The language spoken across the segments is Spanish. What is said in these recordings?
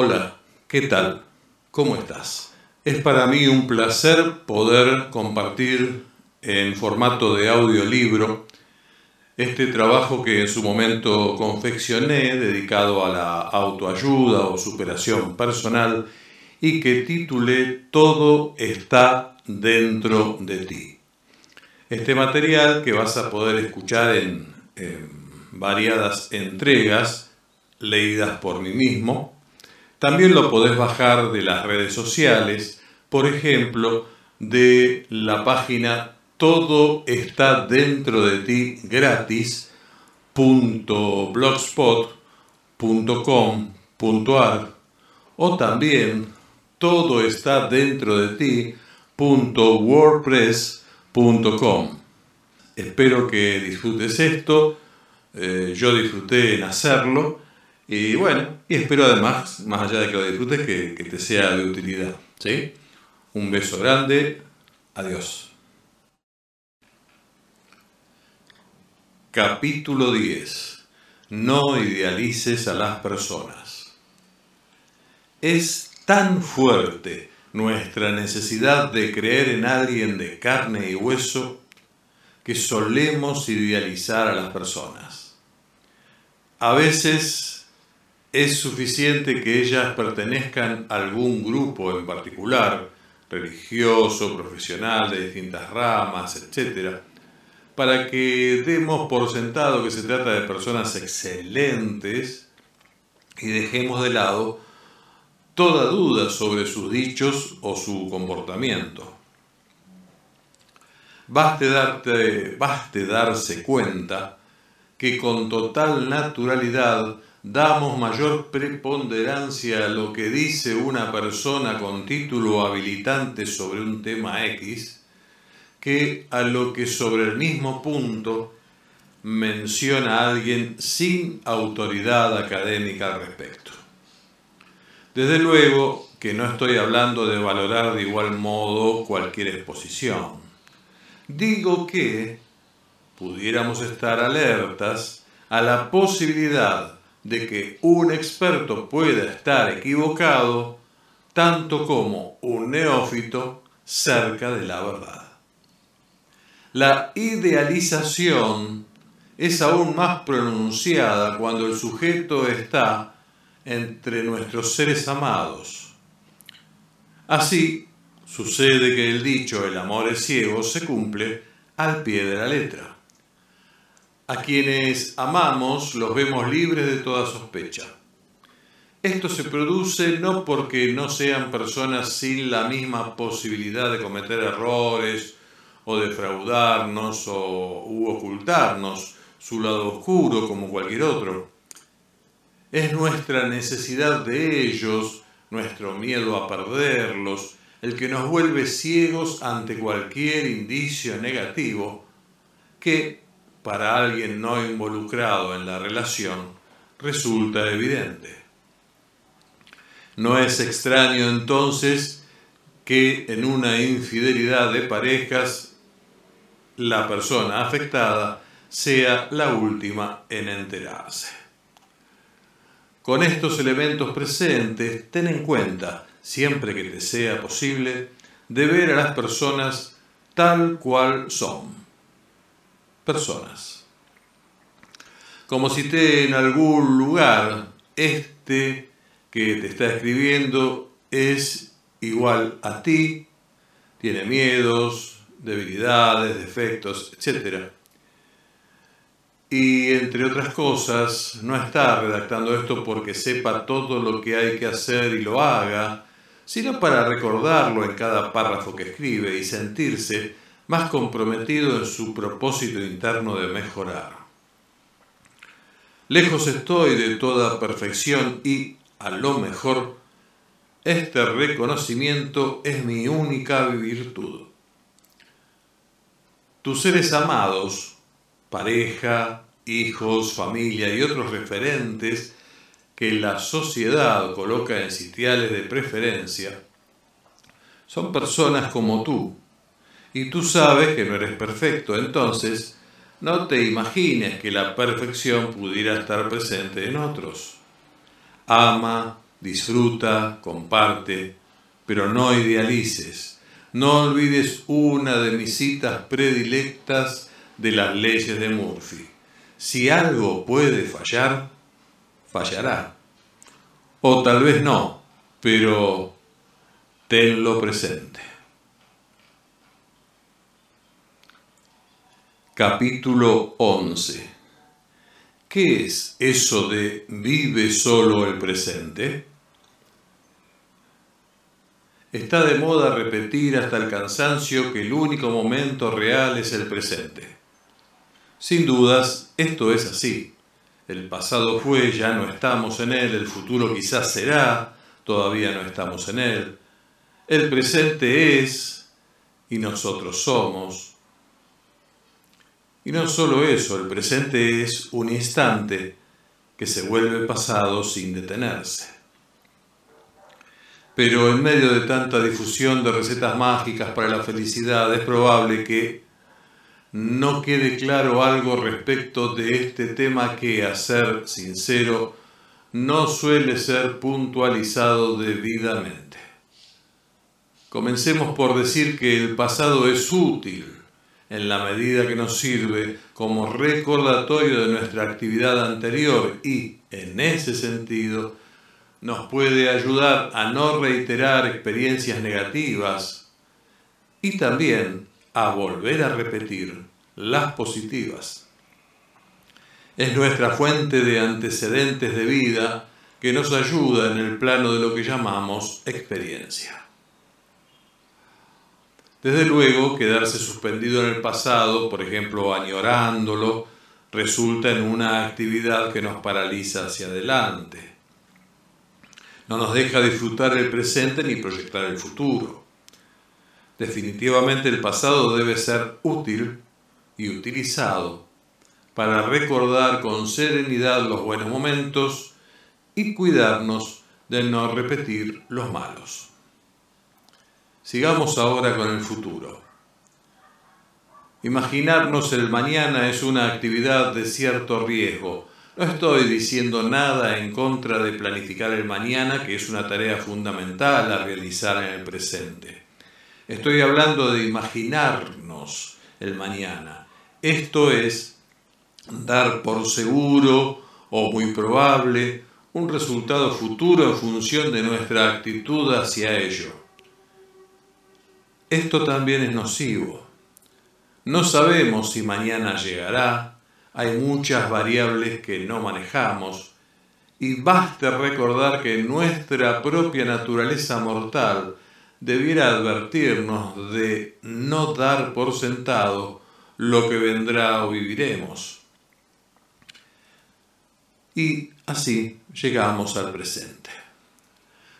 Hola, ¿qué tal? ¿Cómo estás? Es para mí un placer poder compartir en formato de audiolibro este trabajo que en su momento confeccioné dedicado a la autoayuda o superación personal y que titulé Todo está dentro de ti. Este material que vas a poder escuchar en, variadas entregas leídas por mí mismo, también lo podés bajar de las redes sociales, por ejemplo, de la página todo está dentro de ti gratis.blogspot.com.ar o también todo está dentro de ti.wordpress.com. Espero que disfrutes esto, eh, yo disfruté en hacerlo y bueno, y espero además, más allá de que lo disfrutes, que, que te sea de utilidad. ¿sí? Un beso grande, adiós. Capítulo 10. No idealices a las personas. Es tan fuerte nuestra necesidad de creer en alguien de carne y hueso que solemos idealizar a las personas. A veces es suficiente que ellas pertenezcan a algún grupo en particular, religioso, profesional, de distintas ramas, etc., para que demos por sentado que se trata de personas excelentes y dejemos de lado toda duda sobre sus dichos o su comportamiento. Baste, darte, baste darse cuenta que con total naturalidad damos mayor preponderancia a lo que dice una persona con título habilitante sobre un tema X que a lo que sobre el mismo punto menciona alguien sin autoridad académica al respecto. Desde luego que no estoy hablando de valorar de igual modo cualquier exposición. Digo que pudiéramos estar alertas a la posibilidad de que un experto pueda estar equivocado tanto como un neófito cerca de la verdad. La idealización es aún más pronunciada cuando el sujeto está entre nuestros seres amados. Así, sucede que el dicho el amor es ciego se cumple al pie de la letra. A quienes amamos los vemos libres de toda sospecha. Esto se produce no porque no sean personas sin la misma posibilidad de cometer errores o defraudarnos o ocultarnos su lado oscuro como cualquier otro. Es nuestra necesidad de ellos, nuestro miedo a perderlos, el que nos vuelve ciegos ante cualquier indicio negativo que, para alguien no involucrado en la relación, resulta evidente. No es extraño entonces que en una infidelidad de parejas la persona afectada sea la última en enterarse. Con estos elementos presentes, ten en cuenta, siempre que te sea posible, de ver a las personas tal cual son. Personas. Como cité en algún lugar, este que te está escribiendo es igual a ti, tiene miedos, debilidades, defectos, etc. Y entre otras cosas, no está redactando esto porque sepa todo lo que hay que hacer y lo haga, sino para recordarlo en cada párrafo que escribe y sentirse más comprometido en su propósito interno de mejorar. Lejos estoy de toda perfección y, a lo mejor, este reconocimiento es mi única virtud. Tus seres amados, pareja, hijos, familia y otros referentes que la sociedad coloca en sitiales de preferencia, son personas como tú. Y tú sabes que no eres perfecto, entonces no te imagines que la perfección pudiera estar presente en otros. Ama, disfruta, comparte, pero no idealices. No olvides una de mis citas predilectas de las leyes de Murphy. Si algo puede fallar, fallará. O tal vez no, pero tenlo presente. Capítulo 11 ¿Qué es eso de vive solo el presente? Está de moda repetir hasta el cansancio que el único momento real es el presente. Sin dudas, esto es así. El pasado fue, ya no estamos en él, el futuro quizás será, todavía no estamos en él. El presente es y nosotros somos. Y no solo eso, el presente es un instante que se vuelve pasado sin detenerse. Pero en medio de tanta difusión de recetas mágicas para la felicidad es probable que no quede claro algo respecto de este tema que, a ser sincero, no suele ser puntualizado debidamente. Comencemos por decir que el pasado es útil en la medida que nos sirve como recordatorio de nuestra actividad anterior y, en ese sentido, nos puede ayudar a no reiterar experiencias negativas y también a volver a repetir las positivas. Es nuestra fuente de antecedentes de vida que nos ayuda en el plano de lo que llamamos experiencia. Desde luego, quedarse suspendido en el pasado, por ejemplo, añorándolo, resulta en una actividad que nos paraliza hacia adelante. No nos deja disfrutar el presente ni proyectar el futuro. Definitivamente el pasado debe ser útil y utilizado para recordar con serenidad los buenos momentos y cuidarnos de no repetir los malos. Sigamos ahora con el futuro. Imaginarnos el mañana es una actividad de cierto riesgo. No estoy diciendo nada en contra de planificar el mañana, que es una tarea fundamental a realizar en el presente. Estoy hablando de imaginarnos el mañana. Esto es dar por seguro o muy probable un resultado futuro en función de nuestra actitud hacia ello. Esto también es nocivo. No sabemos si mañana llegará, hay muchas variables que no manejamos, y basta recordar que nuestra propia naturaleza mortal debiera advertirnos de no dar por sentado lo que vendrá o viviremos. Y así llegamos al presente.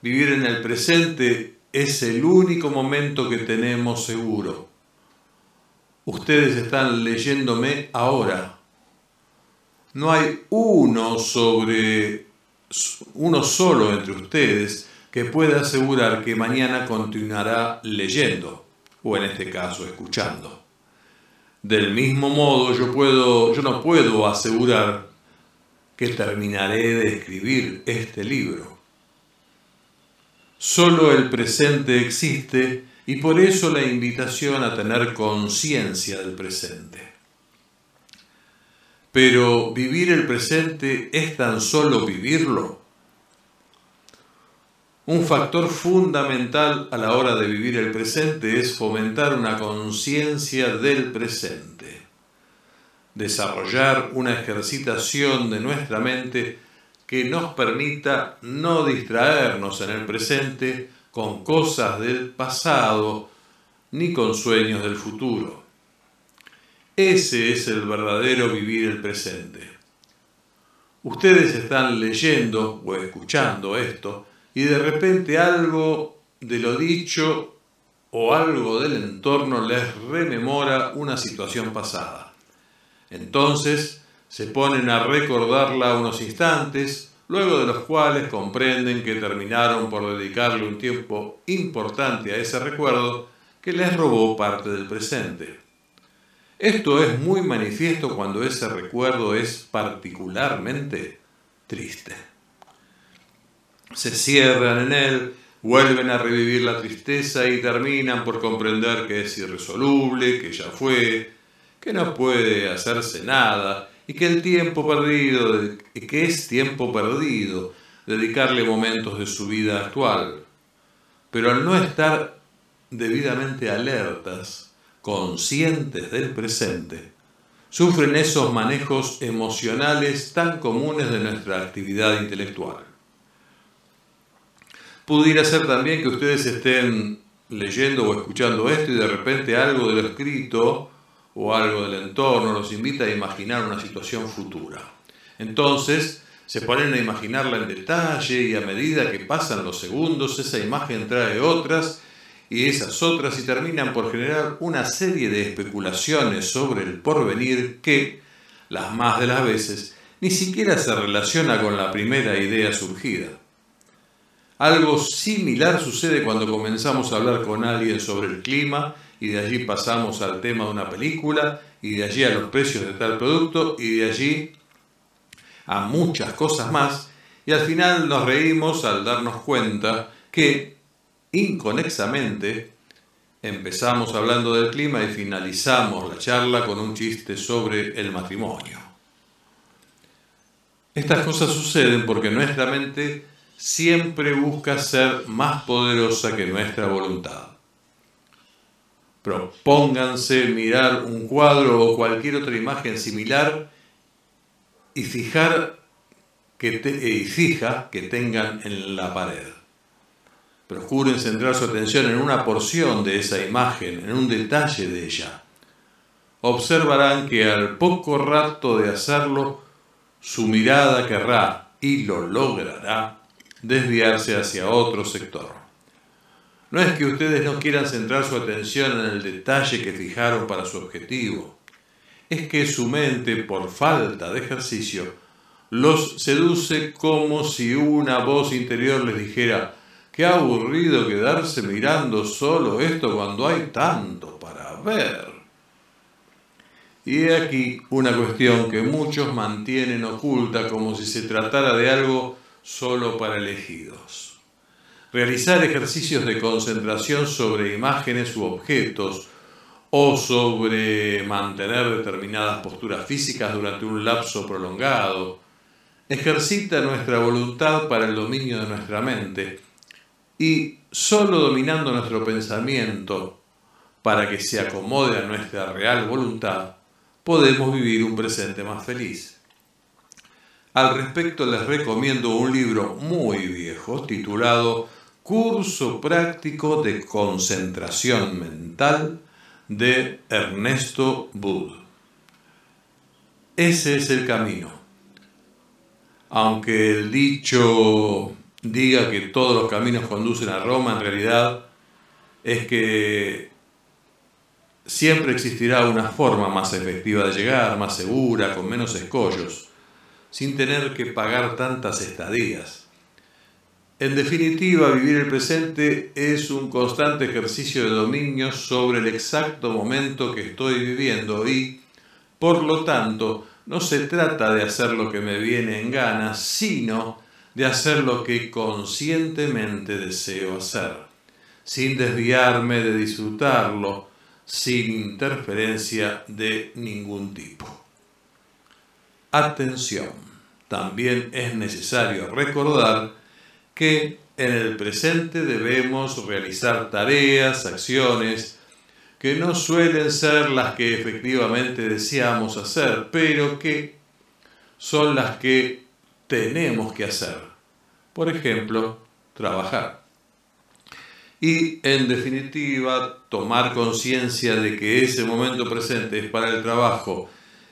Vivir en el presente es el único momento que tenemos seguro. Ustedes están leyéndome ahora. No hay uno sobre uno solo entre ustedes que pueda asegurar que mañana continuará leyendo o en este caso escuchando. Del mismo modo yo puedo yo no puedo asegurar que terminaré de escribir este libro. Solo el presente existe y por eso la invitación a tener conciencia del presente. Pero vivir el presente es tan solo vivirlo. Un factor fundamental a la hora de vivir el presente es fomentar una conciencia del presente, desarrollar una ejercitación de nuestra mente que nos permita no distraernos en el presente con cosas del pasado ni con sueños del futuro. Ese es el verdadero vivir el presente. Ustedes están leyendo o escuchando esto y de repente algo de lo dicho o algo del entorno les rememora una situación pasada. Entonces, se ponen a recordarla unos instantes, luego de los cuales comprenden que terminaron por dedicarle un tiempo importante a ese recuerdo que les robó parte del presente. Esto es muy manifiesto cuando ese recuerdo es particularmente triste. se cierran en él, vuelven a revivir la tristeza y terminan por comprender que es irresoluble, que ya fue, que no puede hacerse nada y que el tiempo perdido, que es tiempo perdido, dedicarle momentos de su vida actual. Pero al no estar debidamente alertas, conscientes del presente, sufren esos manejos emocionales tan comunes de nuestra actividad intelectual. Pudiera ser también que ustedes estén leyendo o escuchando esto y de repente algo de lo escrito o algo del entorno los invita a imaginar una situación futura. Entonces, se ponen a imaginarla en detalle y a medida que pasan los segundos, esa imagen trae otras y esas otras y terminan por generar una serie de especulaciones sobre el porvenir que, las más de las veces, ni siquiera se relaciona con la primera idea surgida. Algo similar sucede cuando comenzamos a hablar con alguien sobre el clima y de allí pasamos al tema de una película y de allí a los precios de tal producto y de allí a muchas cosas más y al final nos reímos al darnos cuenta que inconexamente empezamos hablando del clima y finalizamos la charla con un chiste sobre el matrimonio. Estas cosas suceden porque nuestra mente siempre busca ser más poderosa que nuestra voluntad. Propónganse mirar un cuadro o cualquier otra imagen similar y fijar que y fija que tengan en la pared. Procuren centrar su atención en una porción de esa imagen, en un detalle de ella. Observarán que al poco rato de hacerlo, su mirada querrá, y lo logrará, desviarse hacia otro sector. No es que ustedes no quieran centrar su atención en el detalle que fijaron para su objetivo es que su mente, por falta de ejercicio, los seduce como si una voz interior les dijera, qué aburrido quedarse mirando solo esto cuando hay tanto para ver. Y he aquí una cuestión que muchos mantienen oculta como si se tratara de algo solo para elegidos. Realizar ejercicios de concentración sobre imágenes u objetos o sobre mantener determinadas posturas físicas durante un lapso prolongado, ejercita nuestra voluntad para el dominio de nuestra mente y solo dominando nuestro pensamiento para que se acomode a nuestra real voluntad, podemos vivir un presente más feliz. Al respecto les recomiendo un libro muy viejo titulado Curso práctico de concentración mental de Ernesto Bud. Ese es el camino. Aunque el dicho diga que todos los caminos conducen a Roma, en realidad es que siempre existirá una forma más efectiva de llegar, más segura, con menos escollos, sin tener que pagar tantas estadías. En definitiva, vivir el presente es un constante ejercicio de dominio sobre el exacto momento que estoy viviendo y, por lo tanto, no se trata de hacer lo que me viene en gana, sino de hacer lo que conscientemente deseo hacer, sin desviarme de disfrutarlo, sin interferencia de ningún tipo. Atención, también es necesario recordar que en el presente debemos realizar tareas, acciones, que no suelen ser las que efectivamente deseamos hacer, pero que son las que tenemos que hacer. Por ejemplo, trabajar. Y en definitiva, tomar conciencia de que ese momento presente es para el trabajo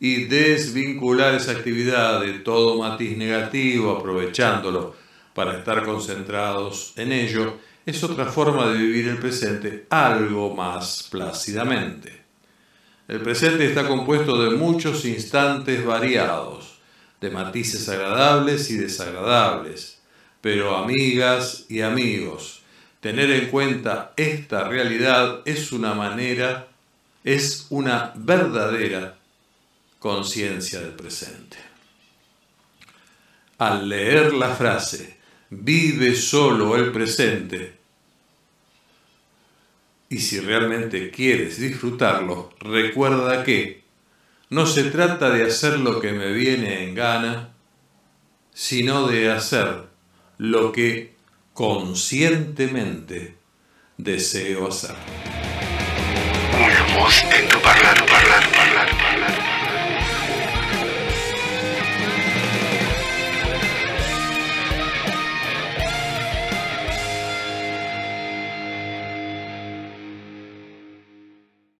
y desvincular esa actividad de todo matiz negativo, aprovechándolo para estar concentrados en ello, es otra forma de vivir el presente algo más plácidamente. El presente está compuesto de muchos instantes variados, de matices agradables y desagradables, pero amigas y amigos, tener en cuenta esta realidad es una manera, es una verdadera conciencia del presente. Al leer la frase, vive solo el presente. Y si realmente quieres disfrutarlo, recuerda que no se trata de hacer lo que me viene en gana, sino de hacer lo que conscientemente deseo hacer.